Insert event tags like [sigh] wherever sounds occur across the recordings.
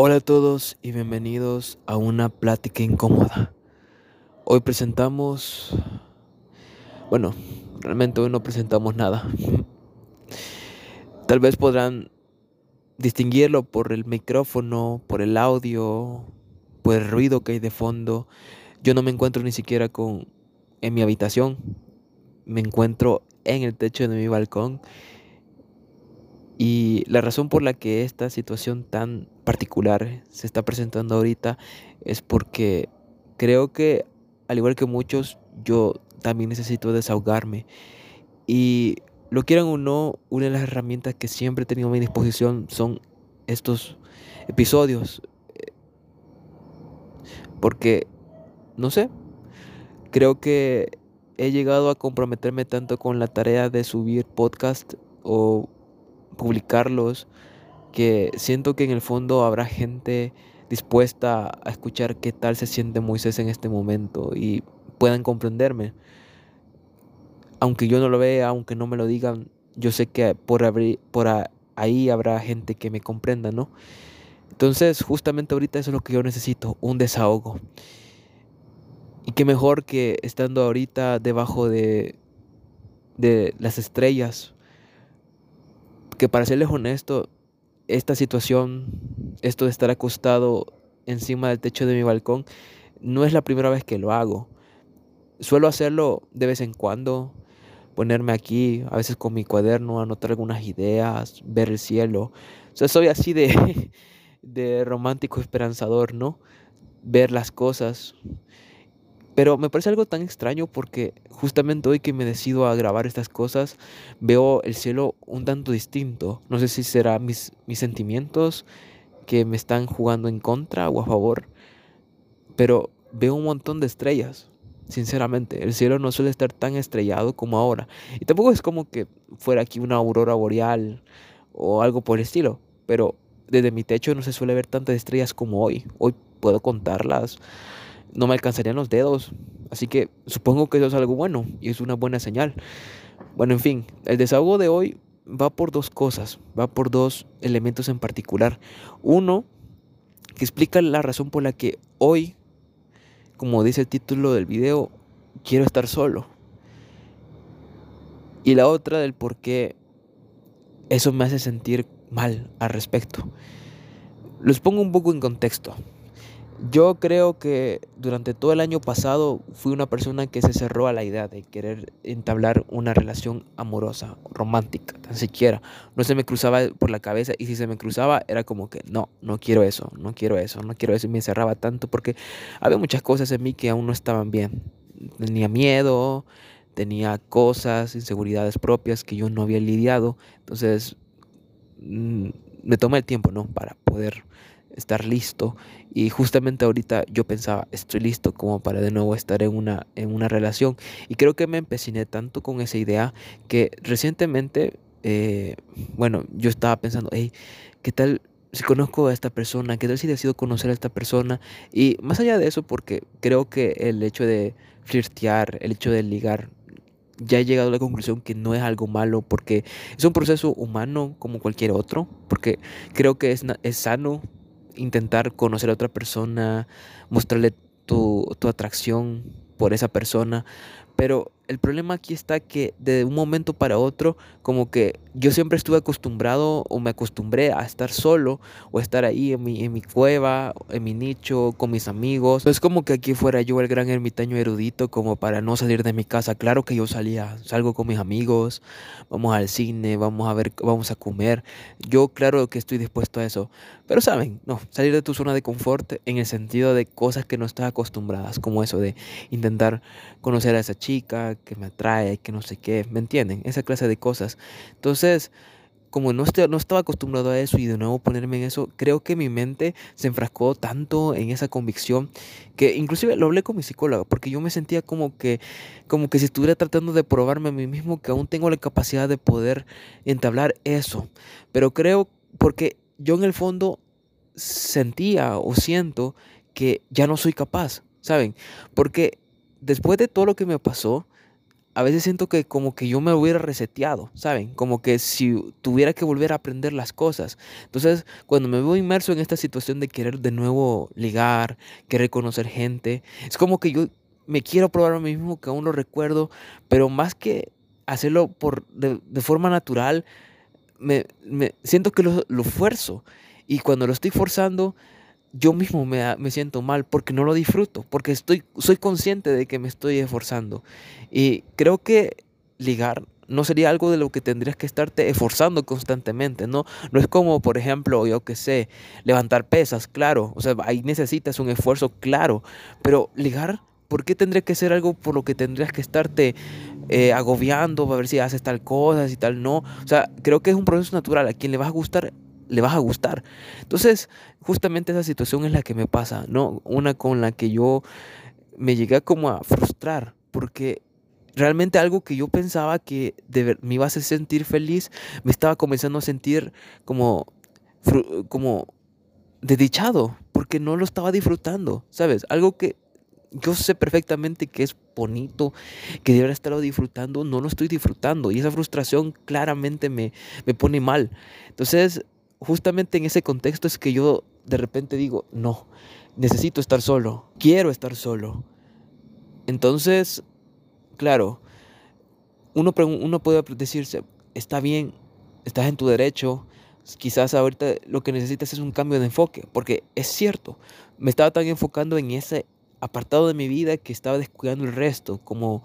Hola a todos y bienvenidos a una plática incómoda. Hoy presentamos... Bueno, realmente hoy no presentamos nada. Tal vez podrán distinguirlo por el micrófono, por el audio, por el ruido que hay de fondo. Yo no me encuentro ni siquiera con en mi habitación. Me encuentro en el techo de mi balcón y la razón por la que esta situación tan particular se está presentando ahorita es porque creo que, al igual que muchos, yo también necesito desahogarme. Y lo quieran o no, una de las herramientas que siempre he tenido a mi disposición son estos episodios. Porque, no sé, creo que he llegado a comprometerme tanto con la tarea de subir podcast o publicarlos, que siento que en el fondo habrá gente dispuesta a escuchar qué tal se siente Moisés en este momento y puedan comprenderme. Aunque yo no lo vea, aunque no me lo digan, yo sé que por, ahí habrá gente que me comprenda, ¿no? Entonces, justamente ahorita eso es lo que yo necesito, un desahogo. Y qué mejor que estando ahorita debajo de, de las estrellas, que para serles honesto, esta situación, esto de estar acostado encima del techo de mi balcón, no es la primera vez que lo hago. Suelo hacerlo de vez en cuando, ponerme aquí, a veces con mi cuaderno, anotar algunas ideas, ver el cielo. O sea, soy así de, [laughs] de romántico esperanzador, ¿no? Ver las cosas, pero me parece algo tan extraño porque justamente hoy que me decido a grabar estas cosas, veo el cielo un tanto distinto. No sé si será mis, mis sentimientos que me están jugando en contra o a favor, pero veo un montón de estrellas. Sinceramente, el cielo no suele estar tan estrellado como ahora. Y tampoco es como que fuera aquí una aurora boreal o algo por el estilo. Pero desde mi techo no se suele ver tantas estrellas como hoy. Hoy puedo contarlas no me alcanzarían los dedos. Así que supongo que eso es algo bueno y es una buena señal. Bueno, en fin, el desahogo de hoy va por dos cosas, va por dos elementos en particular. Uno, que explica la razón por la que hoy, como dice el título del video, quiero estar solo. Y la otra del por qué eso me hace sentir mal al respecto. Los pongo un poco en contexto. Yo creo que durante todo el año pasado fui una persona que se cerró a la idea de querer entablar una relación amorosa, romántica, tan siquiera. No se me cruzaba por la cabeza y si se me cruzaba era como que no, no quiero eso, no quiero eso, no quiero eso y me cerraba tanto porque había muchas cosas en mí que aún no estaban bien. Tenía miedo, tenía cosas, inseguridades propias que yo no había lidiado. Entonces mm, me tomé el tiempo, ¿no? Para poder estar listo. Y justamente ahorita yo pensaba, estoy listo como para de nuevo estar en una, en una relación. Y creo que me empeciné tanto con esa idea que recientemente, eh, bueno, yo estaba pensando, hey, ¿qué tal si conozco a esta persona? ¿Qué tal si decido conocer a esta persona? Y más allá de eso, porque creo que el hecho de flirtear, el hecho de ligar, ya he llegado a la conclusión que no es algo malo porque es un proceso humano como cualquier otro, porque creo que es, es sano intentar conocer a otra persona, mostrarle tu, tu atracción por esa persona, pero el problema aquí está que de un momento para otro, como que yo siempre estuve acostumbrado o me acostumbré a estar solo o estar ahí en mi, en mi cueva, en mi nicho, con mis amigos. No es como que aquí fuera yo el gran ermitaño erudito como para no salir de mi casa. Claro que yo salía, salgo con mis amigos, vamos al cine, vamos a ver, vamos a comer. Yo claro que estoy dispuesto a eso. Pero saben, no, salir de tu zona de confort en el sentido de cosas que no estás acostumbradas, como eso de intentar conocer a esa chica que me atrae, que no sé qué, ¿me entienden? Esa clase de cosas. Entonces, como no, no estaba acostumbrado a eso y de nuevo ponerme en eso, creo que mi mente se enfrascó tanto en esa convicción que inclusive lo hablé con mi psicóloga porque yo me sentía como que, como que si estuviera tratando de probarme a mí mismo que aún tengo la capacidad de poder entablar eso. Pero creo porque yo en el fondo sentía o siento que ya no soy capaz, ¿saben? Porque después de todo lo que me pasó, a veces siento que como que yo me hubiera reseteado, ¿saben? Como que si tuviera que volver a aprender las cosas. Entonces, cuando me veo inmerso en esta situación de querer de nuevo ligar, querer conocer gente, es como que yo me quiero probar a mí mismo, que aún lo recuerdo, pero más que hacerlo por, de, forma natural, me, siento que lo, lo fuerzo. Y cuando lo estoy forzando, yo mismo me, me, siento mal porque no lo disfruto, porque estoy, soy consciente de que me estoy esforzando. Y creo que ligar no sería algo de lo que tendrías que estarte esforzando constantemente, ¿no? No es como, por ejemplo, yo que sé, levantar pesas, claro, o sea, ahí necesitas un esfuerzo, claro, pero ligar, ¿por qué tendría que ser algo por lo que tendrías que estarte eh, agobiando para ver si haces tal cosa, y tal no? O sea, creo que es un proceso natural, a quien le vas a gustar le vas a gustar. Entonces, justamente esa situación es la que me pasa, ¿no? Una con la que yo me llegué como a frustrar, porque realmente algo que yo pensaba que me iba a hacer sentir feliz, me estaba comenzando a sentir como, como desdichado, porque no lo estaba disfrutando, ¿sabes? Algo que yo sé perfectamente que es bonito, que debería estarlo disfrutando, no lo estoy disfrutando y esa frustración claramente me, me pone mal. Entonces, justamente en ese contexto es que yo de repente digo, no, necesito estar solo, quiero estar solo. Entonces, claro, uno, uno puede decirse, está bien, estás en tu derecho, quizás ahorita lo que necesitas es un cambio de enfoque, porque es cierto, me estaba tan enfocando en ese apartado de mi vida que estaba descuidando el resto, como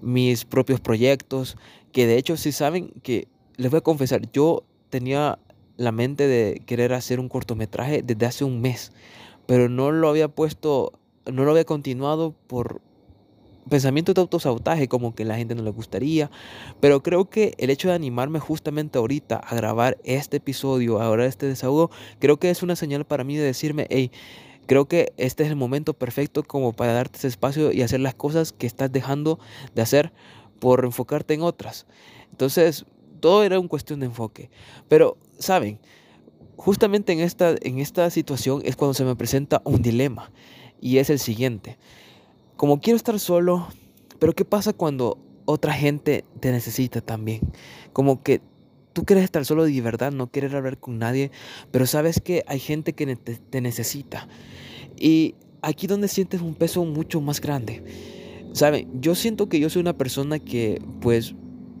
mis propios proyectos, que de hecho si saben que, les voy a confesar, yo tenía la mente de querer hacer un cortometraje desde hace un mes, pero no lo había puesto, no lo había continuado por pensamiento de autosabotaje, como que la gente no le gustaría, pero creo que el hecho de animarme justamente ahorita a grabar este episodio, ahora este desahogo, creo que es una señal para mí de decirme, hey, creo que este es el momento perfecto como para darte ese espacio y hacer las cosas que estás dejando de hacer por enfocarte en otras. Entonces, todo era una cuestión de enfoque. Pero, ¿saben? Justamente en esta, en esta situación es cuando se me presenta un dilema. Y es el siguiente. Como quiero estar solo, pero ¿qué pasa cuando otra gente te necesita también? Como que tú quieres estar solo de verdad, no quieres hablar con nadie, pero sabes que hay gente que te necesita. Y aquí donde sientes un peso mucho más grande. ¿Saben? Yo siento que yo soy una persona que pues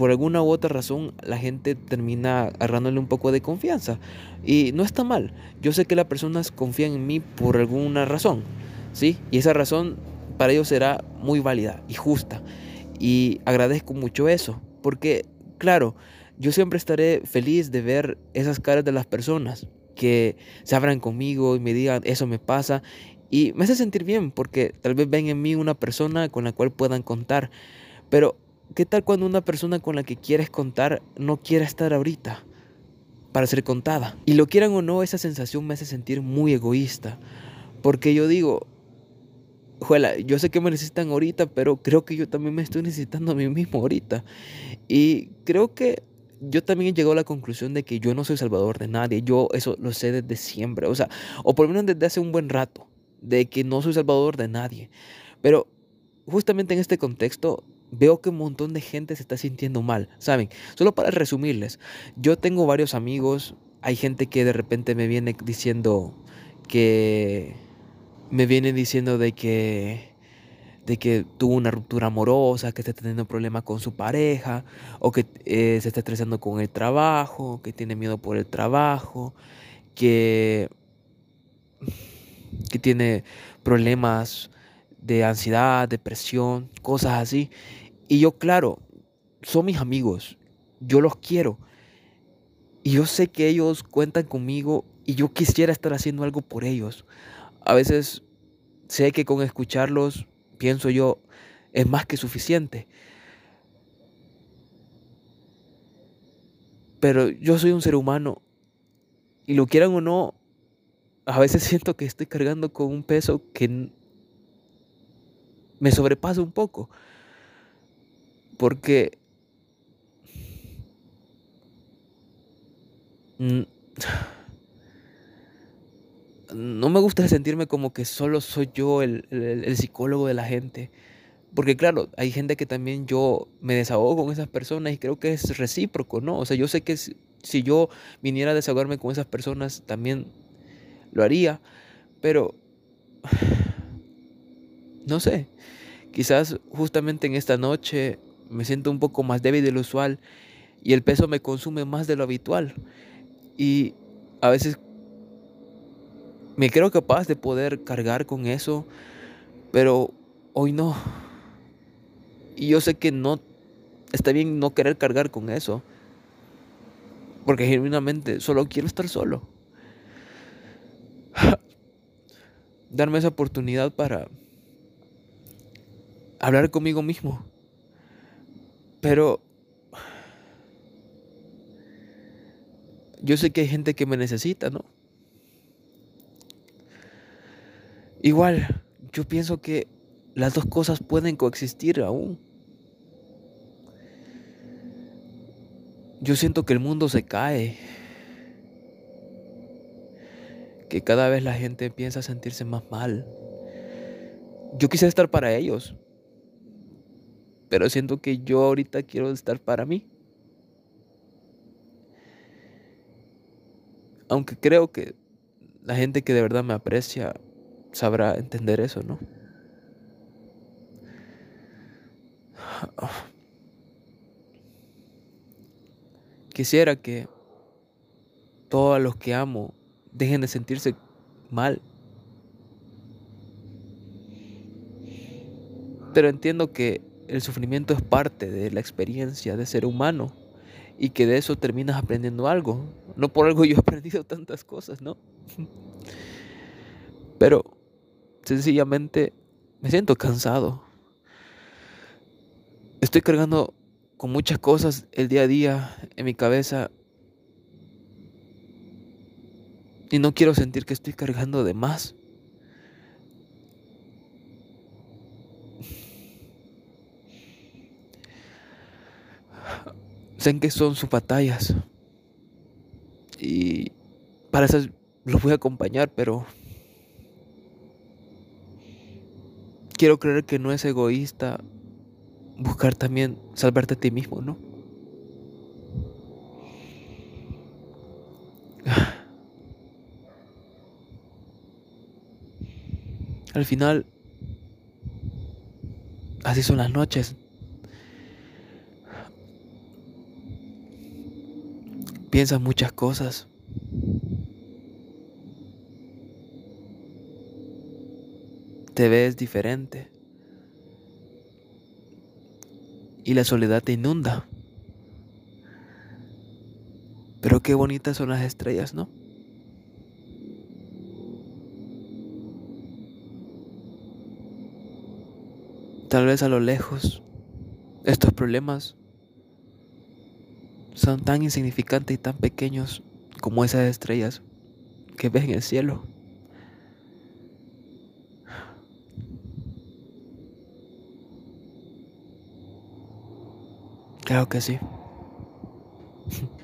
por alguna u otra razón la gente termina agarrándole un poco de confianza. Y no está mal. Yo sé que las personas confían en mí por alguna razón. ¿Sí? Y esa razón para ellos será muy válida y justa. Y agradezco mucho eso. Porque, claro, yo siempre estaré feliz de ver esas caras de las personas que se abran conmigo y me digan, eso me pasa. Y me hace sentir bien porque tal vez ven en mí una persona con la cual puedan contar. Pero ¿Qué tal cuando una persona con la que quieres contar no quiera estar ahorita para ser contada? Y lo quieran o no, esa sensación me hace sentir muy egoísta. Porque yo digo, Juela, yo sé que me necesitan ahorita, pero creo que yo también me estoy necesitando a mí mismo ahorita. Y creo que yo también he llegado a la conclusión de que yo no soy salvador de nadie. Yo eso lo sé desde siempre. O sea, o por lo menos desde hace un buen rato. De que no soy salvador de nadie. Pero justamente en este contexto veo que un montón de gente se está sintiendo mal, ¿saben? Solo para resumirles, yo tengo varios amigos, hay gente que de repente me viene diciendo que me viene diciendo de que de que tuvo una ruptura amorosa, que está teniendo problemas con su pareja, o que eh, se está estresando con el trabajo, que tiene miedo por el trabajo, que, que tiene problemas de ansiedad, depresión, cosas así. Y yo, claro, son mis amigos, yo los quiero. Y yo sé que ellos cuentan conmigo y yo quisiera estar haciendo algo por ellos. A veces sé que con escucharlos, pienso yo, es más que suficiente. Pero yo soy un ser humano y lo quieran o no, a veces [laughs] siento que estoy cargando con un peso que me sobrepasa un poco. Porque no me gusta sentirme como que solo soy yo el, psicólogo de la gente, Porque claro, hay gente que también yo me desahogo con esas personas y creo que es recíproco, ¿no? O sea, yo sé que si yo viniera a desahogarme con esas personas, también lo haría, pero [sighs] no sé, quizás justamente en esta noche me siento un poco más débil de lo usual y el peso me consume más de lo habitual. Y a veces me creo capaz de poder cargar con eso, pero hoy no. Y yo sé que no está bien no querer cargar con eso. Porque genuinamente solo quiero estar solo. Darme esa oportunidad para hablar conmigo mismo. Pero yo sé que hay gente que me necesita, ¿no? Igual, yo pienso que las dos cosas pueden coexistir aún. Yo siento que el mundo se cae. Que cada vez la gente empieza a sentirse más mal. Yo quise estar para ellos. Pero siento que yo ahorita quiero estar para mí. Aunque creo que la gente que de verdad me aprecia sabrá entender eso, ¿no? Quisiera que todos los que amo dejen de sentirse mal. Pero entiendo que el sufrimiento es parte de la experiencia de ser humano y que de eso terminas aprendiendo algo. No por algo yo he [laughs] aprendido tantas cosas, ¿no? Pero sencillamente me siento cansado. Estoy cargando con muchas cosas el día a día en mi cabeza y no quiero sentir que estoy cargando de más. Sé que son sus batallas y para eso los voy a acompañar, pero quiero creer que no es egoísta buscar también salvarte a ti mismo, ¿no? Al final, así son las noches. Piensas muchas cosas. Te ves diferente y la soledad te inunda. Pero qué bonitas son las estrellas, ¿no? Tal vez a lo lejos estos problemas son tan insignificantes y tan pequeños como esas estrellas que ves en el cielo. Claro que sí. [laughs]